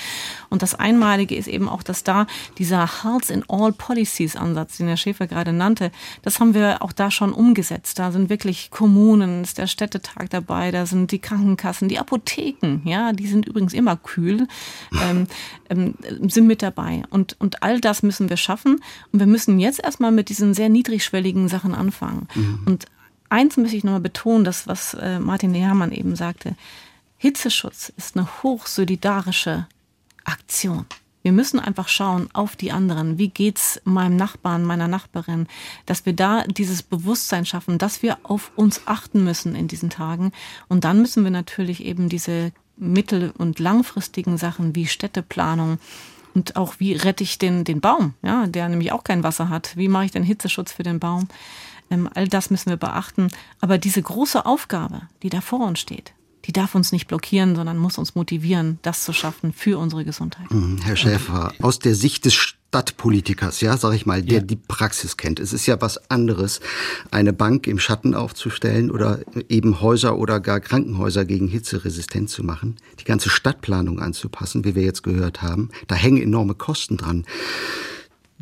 Speaker 4: Und das Einmalige ist eben auch, dass da dieser Health in All Policies Ansatz, den Herr Schäfer gerade nannte, das haben wir auch da schon umgesetzt. Da sind wirklich Kommunen, ist der Städtetag dabei, da sind die Krankenkassen, die Apotheken, ja, die sind übrigens immer kühl, [laughs] ähm, ähm, sind mit dabei. Und, und all das müssen wir schaffen. Und wir müssen jetzt erstmal mit diesen sehr niedrigschwelligen Sachen anfangen. Mhm. Und eins möchte ich nochmal betonen, das, was äh, Martin Herrmann eben sagte. Hitzeschutz ist eine hochsolidarische Aktion. Wir müssen einfach schauen auf die anderen. Wie geht's meinem Nachbarn, meiner Nachbarin? Dass wir da dieses Bewusstsein schaffen, dass wir auf uns achten müssen in diesen Tagen. Und dann müssen wir natürlich eben diese mittel- und langfristigen Sachen wie Städteplanung, und auch, wie rette ich den, den Baum, ja, der nämlich auch kein Wasser hat? Wie mache ich den Hitzeschutz für den Baum? Ähm, all das müssen wir beachten. Aber diese große Aufgabe, die da vor uns steht, die darf uns nicht blockieren, sondern muss uns motivieren, das zu schaffen für unsere Gesundheit.
Speaker 2: Mhm, Herr Schäfer, aus der Sicht des Stadtpolitikers, ja, sag ich mal, der ja. die Praxis kennt. Es ist ja was anderes, eine Bank im Schatten aufzustellen oder eben Häuser oder gar Krankenhäuser gegen Hitze resistent zu machen, die ganze Stadtplanung anzupassen, wie wir jetzt gehört haben. Da hängen enorme Kosten dran.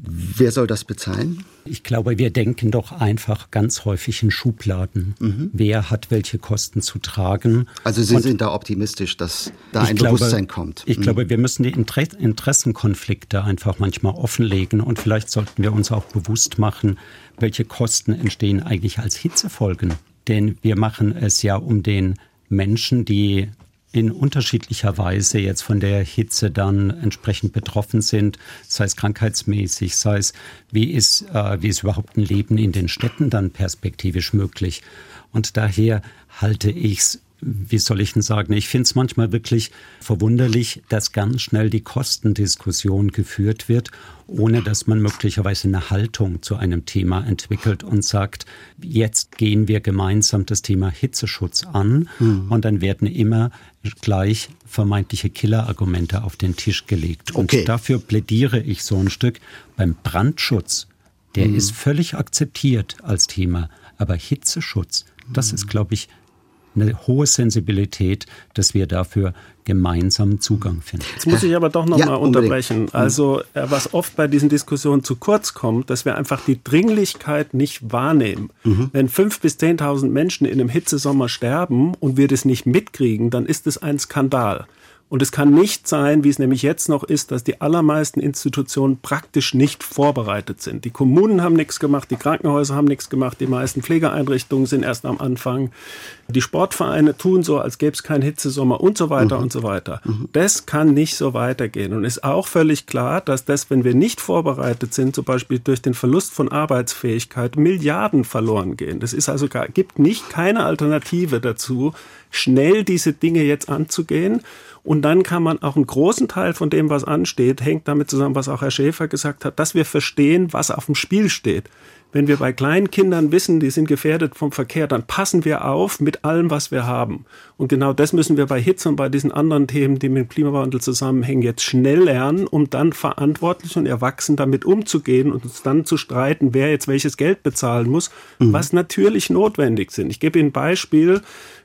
Speaker 2: Wer soll das bezahlen?
Speaker 5: Ich glaube, wir denken doch einfach ganz häufig in Schubladen. Mhm. Wer hat welche Kosten zu tragen?
Speaker 2: Also Sie Und sind da optimistisch, dass da ein glaube, Bewusstsein kommt.
Speaker 5: Ich mhm. glaube, wir müssen die Interessenkonflikte einfach manchmal offenlegen und vielleicht sollten wir uns auch bewusst machen, welche Kosten entstehen eigentlich als Hitzefolgen. Denn wir machen es ja um den Menschen, die in unterschiedlicher Weise jetzt von der Hitze dann entsprechend betroffen sind, sei es krankheitsmäßig, sei es, wie ist, äh, wie ist überhaupt ein Leben in den Städten dann perspektivisch möglich. Und daher halte ich es wie soll ich denn sagen, ich finde es manchmal wirklich verwunderlich, dass ganz schnell die Kostendiskussion geführt wird, ohne dass man möglicherweise eine Haltung zu einem Thema entwickelt und sagt, jetzt gehen wir gemeinsam das Thema Hitzeschutz an mhm. und dann werden immer gleich vermeintliche Killerargumente auf den Tisch gelegt. Okay. Und dafür plädiere ich so ein Stück beim Brandschutz. Der mhm. ist völlig akzeptiert als Thema, aber Hitzeschutz, das mhm. ist, glaube ich, eine hohe Sensibilität, dass wir dafür gemeinsam Zugang finden.
Speaker 3: Jetzt muss ich aber doch noch ja, mal unterbrechen. Mhm. Also äh, was oft bei diesen Diskussionen zu kurz kommt, dass wir einfach die Dringlichkeit nicht wahrnehmen. Mhm. Wenn fünf bis zehntausend Menschen in einem Hitzesommer sterben und wir das nicht mitkriegen, dann ist es ein Skandal. Und es kann nicht sein, wie es nämlich jetzt noch ist, dass die allermeisten Institutionen praktisch nicht vorbereitet sind. Die Kommunen haben nichts gemacht, die Krankenhäuser haben nichts gemacht, die meisten Pflegeeinrichtungen sind erst am Anfang. Die Sportvereine tun so, als gäbe es keinen Hitzesommer und so weiter mhm. und so weiter. Mhm. Das kann nicht so weitergehen. Und ist auch völlig klar, dass das, wenn wir nicht vorbereitet sind, zum Beispiel durch den Verlust von Arbeitsfähigkeit, Milliarden verloren gehen. Das ist also gar, gibt nicht keine Alternative dazu, schnell diese Dinge jetzt anzugehen. Und dann kann man auch einen großen Teil von dem, was ansteht, hängt damit zusammen, was auch Herr Schäfer gesagt hat, dass wir verstehen, was auf dem Spiel steht. Wenn wir bei kleinen Kindern wissen, die sind gefährdet vom Verkehr, dann passen wir auf mit allem, was wir haben. Und genau das müssen wir bei Hitze und bei diesen anderen Themen, die mit dem Klimawandel zusammenhängen, jetzt schnell lernen, um dann verantwortlich und erwachsen damit umzugehen und uns dann zu streiten, wer jetzt welches Geld bezahlen muss, mhm. was natürlich notwendig sind. Ich gebe Ihnen ein Beispiel.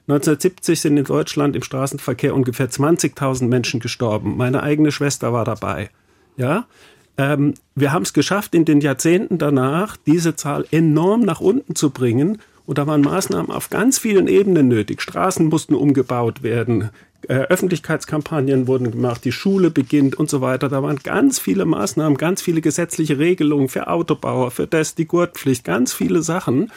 Speaker 3: 1970 sind in Deutschland im Straßenverkehr ungefähr 20.000 Menschen gestorben. Meine eigene Schwester war dabei. Ja, ähm, wir haben es geschafft, in den Jahrzehnten danach diese Zahl enorm nach unten zu bringen. Und da waren Maßnahmen auf ganz vielen Ebenen nötig. Straßen mussten umgebaut werden, äh, Öffentlichkeitskampagnen wurden gemacht, die Schule beginnt und so weiter. Da waren ganz viele Maßnahmen, ganz viele gesetzliche Regelungen für Autobauer, für das, die Gurtpflicht, ganz viele Sachen.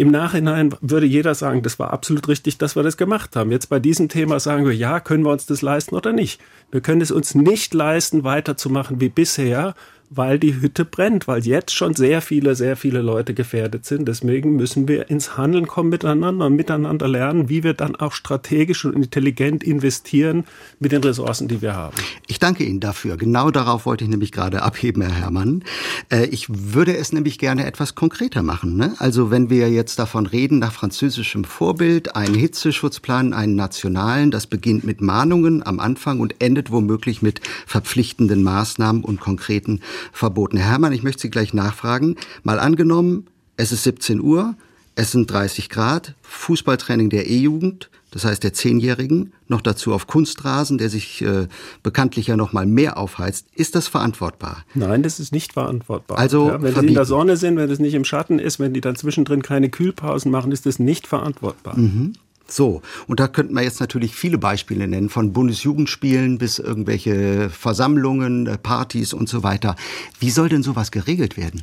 Speaker 3: Im Nachhinein würde jeder sagen, das war absolut richtig, dass wir das gemacht haben. Jetzt bei diesem Thema sagen wir, ja, können wir uns das leisten oder nicht? Wir können es uns nicht leisten, weiterzumachen wie bisher, weil die Hütte brennt, weil jetzt schon sehr viele, sehr viele Leute gefährdet sind. Deswegen müssen wir ins Handeln kommen miteinander und miteinander lernen, wie wir dann auch strategisch und intelligent investieren mit den Ressourcen, die wir haben.
Speaker 2: Ich danke Ihnen dafür. Genau darauf wollte ich nämlich gerade abheben, Herr Herrmann. Äh, ich würde es nämlich gerne etwas konkreter machen. Ne? Also wenn wir jetzt davon reden, nach französischem Vorbild, einen Hitzeschutzplan, einen nationalen, das beginnt mit Mahnungen am Anfang und endet womöglich mit verpflichtenden Maßnahmen und konkreten verboten. Herr Herrmann, ich möchte Sie gleich nachfragen. Mal angenommen, es ist 17 Uhr, es sind 30 Grad, Fußballtraining der E-Jugend, das heißt der Zehnjährigen, noch dazu auf Kunstrasen, der sich äh, bekanntlich ja noch mal mehr aufheizt. Ist das verantwortbar?
Speaker 3: Nein, das ist nicht verantwortbar.
Speaker 2: Also
Speaker 3: ja, wenn verbieten. sie in der Sonne sind, wenn es nicht im Schatten ist, wenn die dann zwischendrin keine Kühlpausen machen, ist das nicht verantwortbar.
Speaker 2: Mhm. So, und da könnten wir jetzt natürlich viele Beispiele nennen, von Bundesjugendspielen bis irgendwelche Versammlungen, äh, Partys und so weiter. Wie soll denn sowas geregelt werden?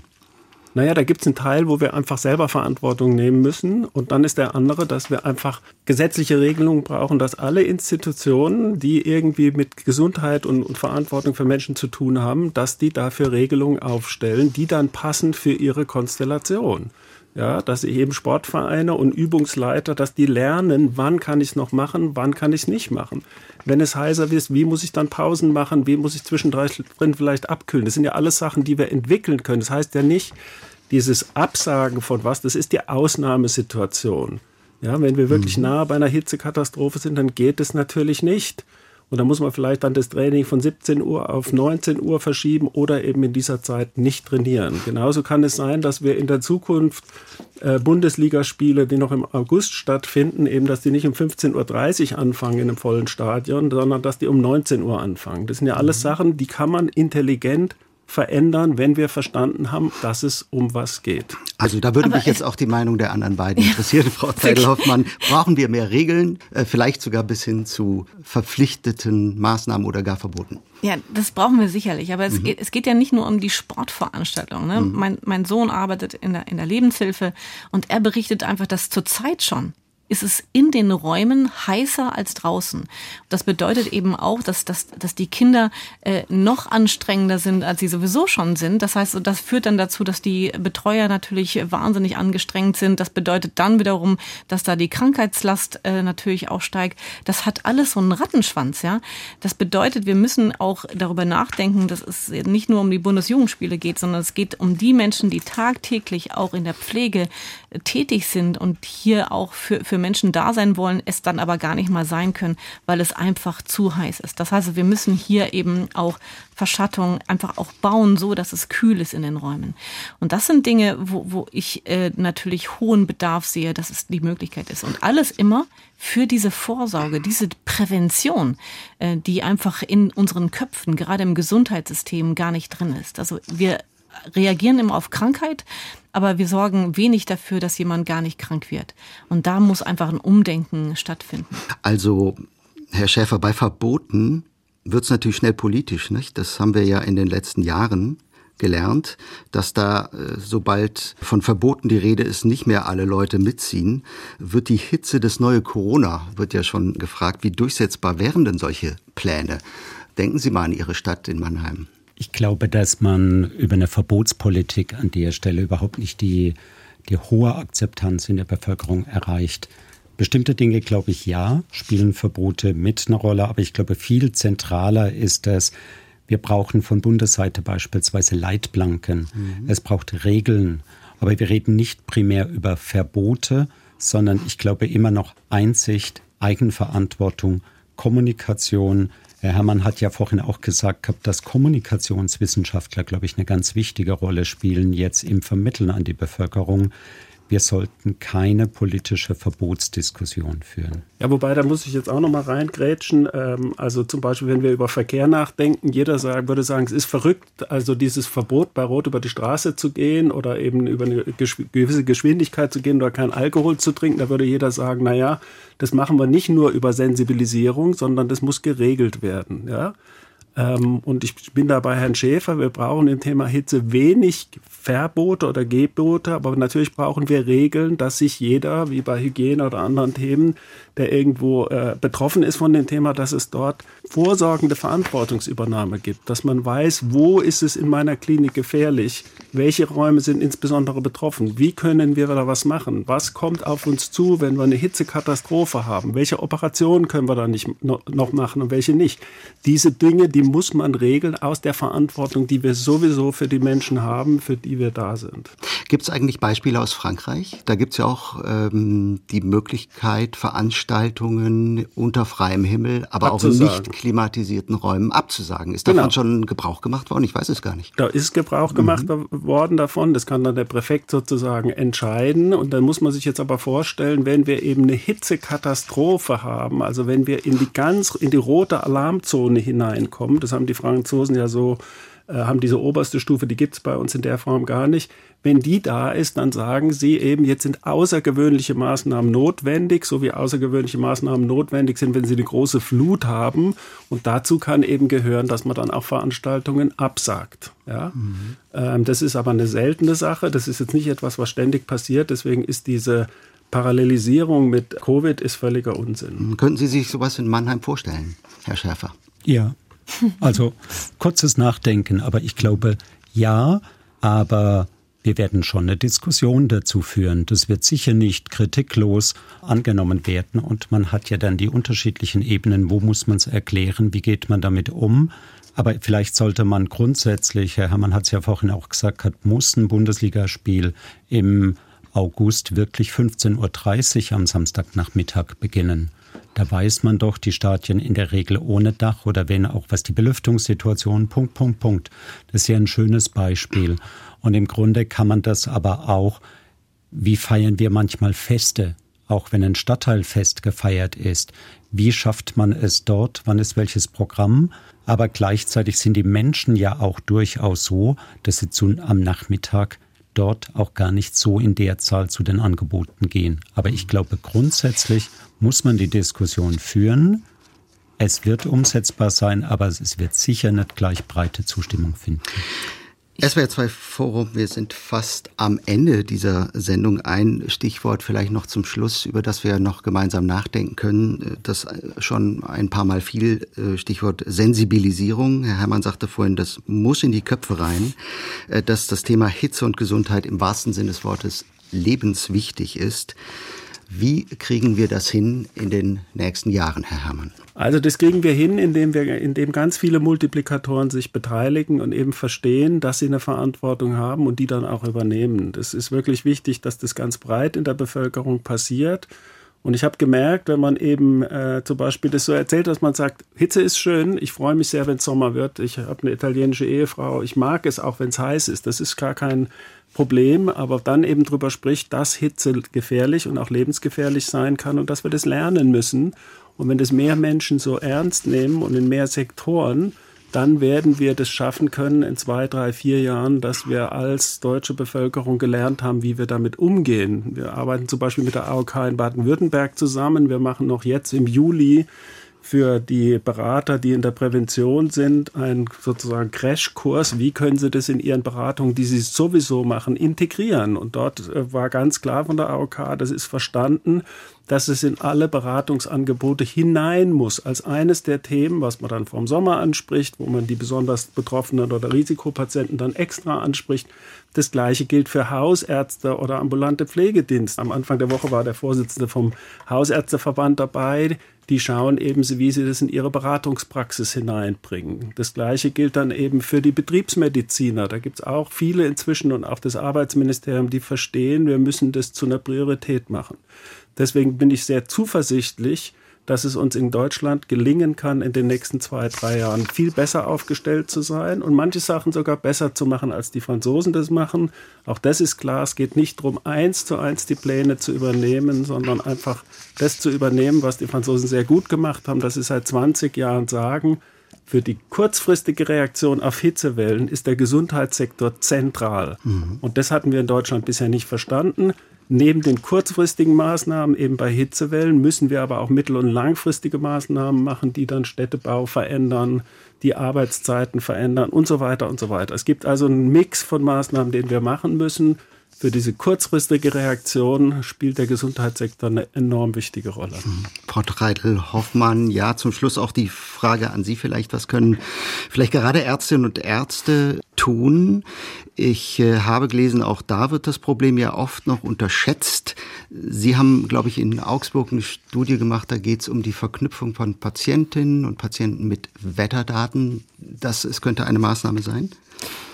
Speaker 3: Naja, da gibt es einen Teil, wo wir einfach selber Verantwortung nehmen müssen. Und dann ist der andere, dass wir einfach gesetzliche Regelungen brauchen, dass alle Institutionen, die irgendwie mit Gesundheit und, und Verantwortung für Menschen zu tun haben, dass die dafür Regelungen aufstellen, die dann passen für ihre Konstellation ja, dass ich eben Sportvereine und Übungsleiter, dass die lernen, wann kann ich es noch machen, wann kann ich es nicht machen. Wenn es heißer wird, wie muss ich dann Pausen machen, wie muss ich zwischendrin vielleicht abkühlen. Das sind ja alles Sachen, die wir entwickeln können. Das heißt ja nicht, dieses Absagen von was, das ist die Ausnahmesituation. Ja, wenn wir wirklich mhm. nah bei einer Hitzekatastrophe sind, dann geht es natürlich nicht. Und da muss man vielleicht dann das Training von 17 Uhr auf 19 Uhr verschieben oder eben in dieser Zeit nicht trainieren. Genauso kann es sein, dass wir in der Zukunft äh, Bundesligaspiele, die noch im August stattfinden, eben, dass die nicht um 15.30 Uhr anfangen in einem vollen Stadion, sondern dass die um 19 Uhr anfangen. Das sind ja alles mhm. Sachen, die kann man intelligent verändern, wenn wir verstanden haben, dass es um was geht.
Speaker 2: Also da würde Aber mich jetzt auch die Meinung der anderen beiden interessieren, Frau [laughs] Zeidelhoffmann. Brauchen wir mehr Regeln, äh, vielleicht sogar bis hin zu verpflichteten Maßnahmen oder gar Verboten?
Speaker 4: Ja, das brauchen wir sicherlich. Aber es, mhm. geht, es geht ja nicht nur um die Sportveranstaltung. Ne? Mhm. Mein, mein Sohn arbeitet in der, in der Lebenshilfe und er berichtet einfach, dass zurzeit schon ist es in den Räumen heißer als draußen. Das bedeutet eben auch, dass, dass, dass die Kinder äh, noch anstrengender sind, als sie sowieso schon sind. Das heißt, das führt dann dazu, dass die Betreuer natürlich wahnsinnig angestrengt sind. Das bedeutet dann wiederum, dass da die Krankheitslast äh, natürlich auch steigt. Das hat alles so einen Rattenschwanz, ja. Das bedeutet, wir müssen auch darüber nachdenken, dass es nicht nur um die Bundesjugendspiele geht, sondern es geht um die Menschen, die tagtäglich auch in der Pflege tätig sind und hier auch für, für Menschen da sein wollen, es dann aber gar nicht mal sein können, weil es einfach zu heiß ist. Das heißt, wir müssen hier eben auch Verschattung einfach auch bauen, so dass es kühl ist in den Räumen. Und das sind Dinge, wo, wo ich äh, natürlich hohen Bedarf sehe, dass es die Möglichkeit ist. Und alles immer für diese Vorsorge, diese Prävention, äh, die einfach in unseren Köpfen, gerade im Gesundheitssystem, gar nicht drin ist. Also wir reagieren immer auf Krankheit, aber wir sorgen wenig dafür, dass jemand gar nicht krank wird. Und da muss einfach ein Umdenken stattfinden.
Speaker 2: Also, Herr Schäfer, bei Verboten wird es natürlich schnell politisch, nicht? Das haben wir ja in den letzten Jahren gelernt, dass da, äh, sobald von Verboten die Rede ist, nicht mehr alle Leute mitziehen, wird die Hitze des neue Corona, wird ja schon gefragt, wie durchsetzbar wären denn solche Pläne? Denken Sie mal an Ihre Stadt in Mannheim.
Speaker 5: Ich glaube, dass man über eine Verbotspolitik an der Stelle überhaupt nicht die, die hohe Akzeptanz in der Bevölkerung erreicht. Bestimmte Dinge, glaube ich, ja, spielen Verbote mit eine Rolle, aber ich glaube, viel zentraler ist es, wir brauchen von Bundesseite beispielsweise Leitplanken. Mhm. Es braucht Regeln. Aber wir reden nicht primär über Verbote, sondern ich glaube immer noch Einsicht, Eigenverantwortung, Kommunikation, Herr Herrmann hat ja vorhin auch gesagt gehabt, dass Kommunikationswissenschaftler, glaube ich, eine ganz wichtige Rolle spielen jetzt im Vermitteln an die Bevölkerung wir sollten keine politische Verbotsdiskussion führen.
Speaker 3: Ja, wobei, da muss ich jetzt auch noch mal reingrätschen. Ähm, also zum Beispiel, wenn wir über Verkehr nachdenken, jeder würde sagen, es ist verrückt, also dieses Verbot bei Rot über die Straße zu gehen oder eben über eine gewisse Geschwindigkeit zu gehen oder kein Alkohol zu trinken, da würde jeder sagen, na ja, das machen wir nicht nur über Sensibilisierung, sondern das muss geregelt werden, ja. Ähm, und ich bin da bei Herrn Schäfer. Wir brauchen im Thema Hitze wenig Verbote oder Gebote, aber natürlich brauchen wir Regeln, dass sich jeder, wie bei Hygiene oder anderen Themen, der irgendwo äh, betroffen ist von dem Thema, dass es dort vorsorgende Verantwortungsübernahme gibt, dass man weiß, wo ist es in meiner Klinik gefährlich, welche Räume sind insbesondere betroffen, wie können wir da was machen, was kommt auf uns zu, wenn wir eine Hitzekatastrophe haben, welche Operationen können wir da nicht noch machen und welche nicht. Diese Dinge, die muss man regeln aus der Verantwortung, die wir sowieso für die Menschen haben, für die wir da sind.
Speaker 2: Gibt es eigentlich Beispiele aus Frankreich? Da gibt es ja auch ähm, die Möglichkeit, Veranstaltungen unter freiem Himmel, aber abzusagen. auch in nicht klimatisierten Räumen abzusagen. Ist davon genau. schon Gebrauch gemacht worden? Ich weiß es gar nicht.
Speaker 3: Da ist Gebrauch gemacht mhm. worden davon. Das kann dann der Präfekt sozusagen entscheiden. Und dann muss man sich jetzt aber vorstellen, wenn wir eben eine Hitzekatastrophe haben, also wenn wir in die ganz, in die rote Alarmzone hineinkommen, das haben die Franzosen ja so äh, haben diese oberste Stufe, die gibt es bei uns in der Form gar nicht. Wenn die da ist, dann sagen sie eben, jetzt sind außergewöhnliche Maßnahmen notwendig, so wie außergewöhnliche Maßnahmen notwendig sind, wenn sie eine große Flut haben. Und dazu kann eben gehören, dass man dann auch Veranstaltungen absagt. Ja? Mhm. Ähm, das ist aber eine seltene Sache. Das ist jetzt nicht etwas, was ständig passiert. Deswegen ist diese Parallelisierung mit Covid ist völliger Unsinn.
Speaker 2: Könnten Sie sich sowas in Mannheim vorstellen, Herr Schäfer?
Speaker 5: Ja, [laughs] also kurzes Nachdenken, aber ich glaube ja, aber wir werden schon eine Diskussion dazu führen. Das wird sicher nicht kritiklos angenommen werden. Und man hat ja dann die unterschiedlichen Ebenen. Wo muss man es erklären? Wie geht man damit um? Aber vielleicht sollte man grundsätzlich, Herr Herrmann hat es ja vorhin auch gesagt, hat, muss ein Bundesligaspiel im August wirklich 15.30 Uhr am Samstagnachmittag beginnen. Da weiß man doch, die Stadien in der Regel ohne Dach oder wenn auch was die Belüftungssituation, Punkt, Punkt, Punkt. Das ist ja ein schönes Beispiel. Und im Grunde kann man das aber auch, wie feiern wir manchmal Feste, auch wenn ein Stadtteilfest gefeiert ist. Wie schafft man es dort? Wann ist welches Programm? Aber gleichzeitig sind die Menschen ja auch durchaus so, dass sie zu, am Nachmittag dort auch gar nicht so in der Zahl zu den Angeboten gehen. Aber ich glaube, grundsätzlich muss man die Diskussion führen. Es wird umsetzbar sein, aber es wird sicher nicht gleich breite Zustimmung finden.
Speaker 2: SWR 2 Forum, wir sind fast am Ende dieser Sendung. Ein Stichwort vielleicht noch zum Schluss, über das wir noch gemeinsam nachdenken können. Das schon ein paar Mal viel, äh, Stichwort Sensibilisierung. Herr Herrmann sagte vorhin, das muss in die Köpfe rein, äh, dass das Thema Hitze und Gesundheit im wahrsten Sinne des Wortes lebenswichtig ist. Wie kriegen wir das hin in den nächsten Jahren, Herr Herrmann?
Speaker 3: Also das kriegen wir hin, indem wir, indem ganz viele Multiplikatoren sich beteiligen und eben verstehen, dass sie eine Verantwortung haben und die dann auch übernehmen. Das ist wirklich wichtig, dass das ganz breit in der Bevölkerung passiert. Und ich habe gemerkt, wenn man eben äh, zum Beispiel das so erzählt, dass man sagt, Hitze ist schön, ich freue mich sehr, wenn es Sommer wird. Ich habe eine italienische Ehefrau, ich mag es auch, wenn es heiß ist. Das ist gar kein Problem, aber dann eben darüber spricht, dass Hitze gefährlich und auch lebensgefährlich sein kann und dass wir das lernen müssen und wenn das mehr Menschen so ernst nehmen und in mehr Sektoren, dann werden wir das schaffen können in zwei, drei, vier Jahren, dass wir als deutsche Bevölkerung gelernt haben, wie wir damit umgehen. Wir arbeiten zum Beispiel mit der AOK in Baden-Württemberg zusammen. Wir machen noch jetzt im Juli für die Berater, die in der Prävention sind, einen sozusagen Crashkurs. Wie können sie das in ihren Beratungen, die sie sowieso machen, integrieren? Und dort äh, war ganz klar von der AOK, das ist verstanden, dass es in alle Beratungsangebote hinein muss, als eines der Themen, was man dann vom Sommer anspricht, wo man die besonders Betroffenen oder Risikopatienten dann extra anspricht. Das Gleiche gilt für Hausärzte oder ambulante Pflegedienste. Am Anfang der Woche war der Vorsitzende vom Hausärzteverband dabei. Die schauen eben, wie sie das in ihre Beratungspraxis hineinbringen. Das Gleiche gilt dann eben für die Betriebsmediziner. Da gibt es auch viele inzwischen und auch das Arbeitsministerium, die verstehen, wir müssen das zu einer Priorität machen. Deswegen bin ich sehr zuversichtlich, dass es uns in Deutschland gelingen kann, in den nächsten zwei, drei Jahren viel besser aufgestellt zu sein und manche Sachen sogar besser zu machen, als die Franzosen das machen. Auch das ist klar. Es geht nicht darum, eins zu eins die Pläne zu übernehmen, sondern einfach das zu übernehmen, was die Franzosen sehr gut gemacht haben, dass sie seit 20 Jahren sagen, für die kurzfristige Reaktion auf Hitzewellen ist der Gesundheitssektor zentral. Mhm. Und das hatten wir in Deutschland bisher nicht verstanden. Neben den kurzfristigen Maßnahmen, eben bei Hitzewellen, müssen wir aber auch mittel- und langfristige Maßnahmen machen, die dann Städtebau verändern, die Arbeitszeiten verändern und so weiter und so weiter. Es gibt also einen Mix von Maßnahmen, den wir machen müssen. Für diese kurzfristige Reaktion spielt der Gesundheitssektor eine enorm wichtige Rolle.
Speaker 2: Frau Treidel-Hoffmann, ja, zum Schluss auch die Frage an Sie vielleicht. Was können vielleicht gerade Ärztinnen und Ärzte tun? Ich äh, habe gelesen, auch da wird das Problem ja oft noch unterschätzt. Sie haben, glaube ich, in Augsburg eine Studie gemacht, da geht es um die Verknüpfung von Patientinnen und Patienten mit Wetterdaten. Das es könnte eine Maßnahme sein?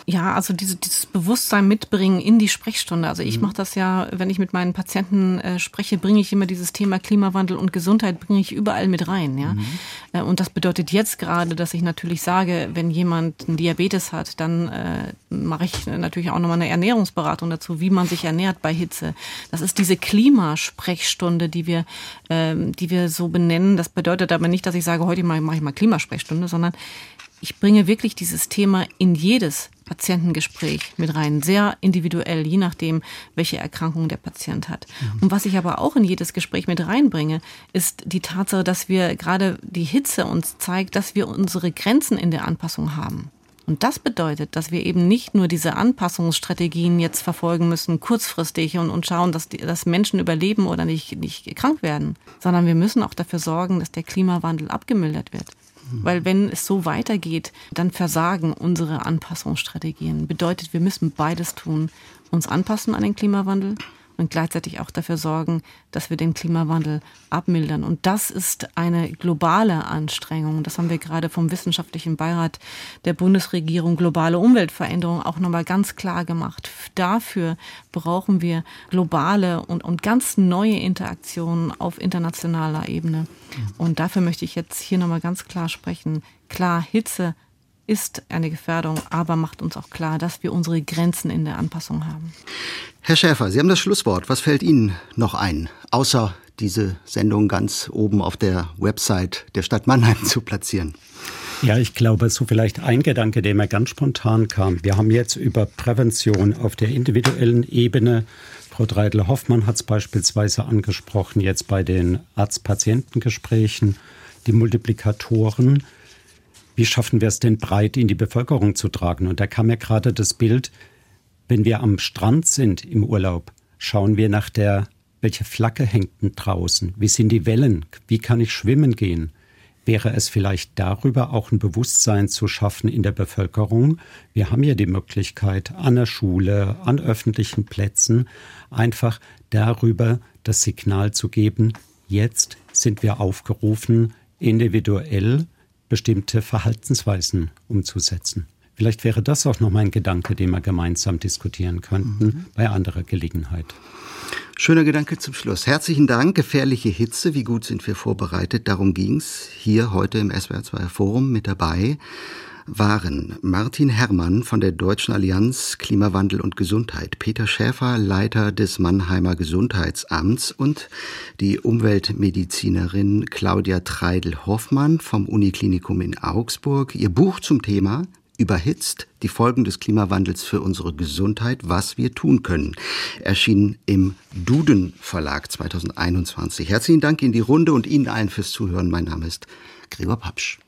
Speaker 4: Ja, also diese, dieses Bewusstsein mitbringen in die Sprechstunde. Also ich mhm. mache das ja, wenn ich mit meinen Patienten äh, spreche, bringe ich immer dieses Thema Klimawandel und Gesundheit bringe ich überall mit rein. Ja, mhm. äh, und das bedeutet jetzt gerade, dass ich natürlich sage, wenn jemand einen Diabetes hat, dann äh, mache ich natürlich auch nochmal eine Ernährungsberatung dazu, wie man sich ernährt bei Hitze. Das ist diese Klimasprechstunde, die wir, ähm, die wir so benennen. Das bedeutet aber nicht, dass ich sage, heute mache ich mal Klimasprechstunde, sondern ich bringe wirklich dieses Thema in jedes Patientengespräch mit rein, sehr individuell, je nachdem, welche Erkrankung der Patient hat. Mhm. Und was ich aber auch in jedes Gespräch mit reinbringe, ist die Tatsache, dass wir gerade die Hitze uns zeigt, dass wir unsere Grenzen in der Anpassung haben. Und das bedeutet, dass wir eben nicht nur diese Anpassungsstrategien jetzt verfolgen müssen, kurzfristig und, und schauen, dass, die, dass Menschen überleben oder nicht, nicht krank werden, sondern wir müssen auch dafür sorgen, dass der Klimawandel abgemildert wird. Weil wenn es so weitergeht, dann versagen unsere Anpassungsstrategien. Bedeutet, wir müssen beides tun. Uns anpassen an den Klimawandel und gleichzeitig auch dafür sorgen, dass wir den Klimawandel abmildern. Und das ist eine globale Anstrengung. Das haben wir gerade vom Wissenschaftlichen Beirat der Bundesregierung globale Umweltveränderung auch nochmal ganz klar gemacht. Dafür brauchen wir globale und, und ganz neue Interaktionen auf internationaler Ebene. Und dafür möchte ich jetzt hier nochmal ganz klar sprechen. Klar, Hitze ist eine Gefährdung, aber macht uns auch klar, dass wir unsere Grenzen in der Anpassung haben.
Speaker 2: Herr Schäfer, Sie haben das Schlusswort. Was fällt Ihnen noch ein, außer diese Sendung ganz oben auf der Website der Stadt Mannheim [laughs] zu platzieren?
Speaker 5: Ja, ich glaube, so vielleicht ein Gedanke, der mir ganz spontan kam. Wir haben jetzt über Prävention auf der individuellen Ebene. Frau Dreidel-Hoffmann hat es beispielsweise angesprochen, jetzt bei den Arzt-Patienten-Gesprächen, die Multiplikatoren wie schaffen wir es denn breit in die Bevölkerung zu tragen? Und da kam mir gerade das Bild, wenn wir am Strand sind im Urlaub, schauen wir nach der, welche Flagge hängt denn draußen? Wie sind die Wellen? Wie kann ich schwimmen gehen? wäre es vielleicht darüber auch ein Bewusstsein zu schaffen in der Bevölkerung. Wir haben ja die Möglichkeit, an der Schule, an öffentlichen Plätzen einfach darüber das Signal zu geben, jetzt sind wir aufgerufen, individuell bestimmte Verhaltensweisen umzusetzen. Vielleicht wäre das auch noch mein Gedanke, den wir gemeinsam diskutieren könnten mhm. bei anderer Gelegenheit.
Speaker 2: Schöner Gedanke zum Schluss. Herzlichen Dank. Gefährliche Hitze, wie gut sind wir vorbereitet? Darum ging's hier heute im SWR2 Forum mit dabei waren Martin Herrmann von der Deutschen Allianz Klimawandel und Gesundheit, Peter Schäfer, Leiter des Mannheimer Gesundheitsamts und die Umweltmedizinerin Claudia Treidel-Hoffmann vom Uniklinikum in Augsburg. Ihr Buch zum Thema Überhitzt, die Folgen des Klimawandels für unsere Gesundheit, was wir tun können, erschien im Duden Verlag 2021. Herzlichen Dank in die Runde und Ihnen allen fürs Zuhören. Mein Name ist Gregor Papsch.